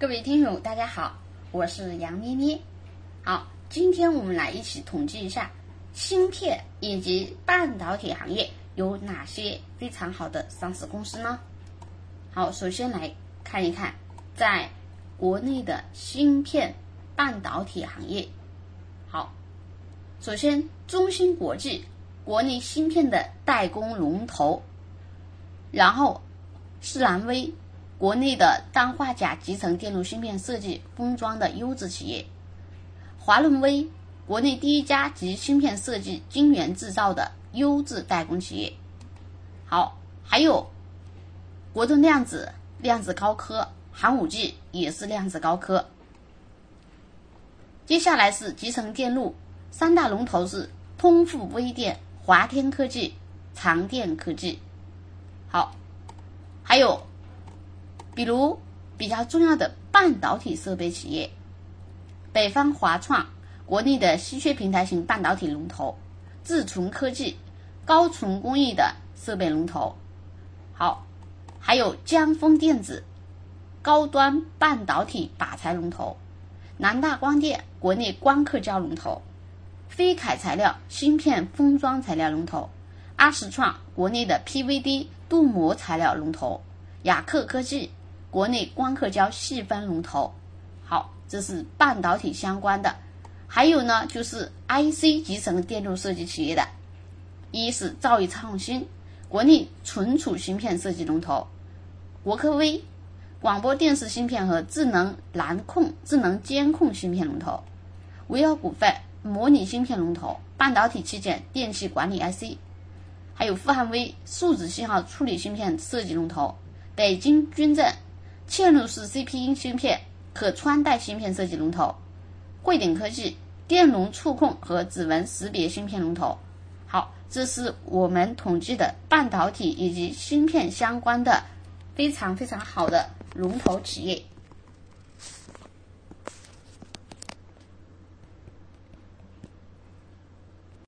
各位听友，大家好，我是杨咩咩。好，今天我们来一起统计一下芯片以及半导体行业有哪些非常好的上市公司呢？好，首先来看一看，在国内的芯片半导体行业。好，首先中芯国际，国内芯片的代工龙头，然后是南威。国内的氮化镓集成电路芯片设计封装的优质企业，华润微，国内第一家集芯片设计、晶圆制造的优质代工企业。好，还有国盾量子、量子高科、寒武纪也是量子高科。接下来是集成电路三大龙头是通富微电、华天科技、长电科技。好，还有。比如比较重要的半导体设备企业，北方华创，国内的稀缺平台型半导体龙头；智纯科技，高纯工艺的设备龙头。好，还有江丰电子，高端半导体靶材龙头；南大光电，国内光刻胶龙头；飞凯材料，芯片封装材料龙头；阿实创，国内的 PVD 镀膜材料龙头；雅克科技。国内光刻胶细分龙头，好，这是半导体相关的。还有呢，就是 IC 集成电路设计企业的，一是兆易创新，国内存储芯片设计龙头；国科微，广播电视芯片和智能蓝控、智能监控芯片龙头；维尔股份，模拟芯片龙头，半导体器件、电气管理 IC；还有富汉微，数字信号处理芯片设计龙头；北京军政。嵌入式 CPU 芯片、可穿戴芯片设计龙头，汇顶科技电容触控和指纹识别芯片龙头。好，这是我们统计的半导体以及芯片相关的非常非常好的龙头企业。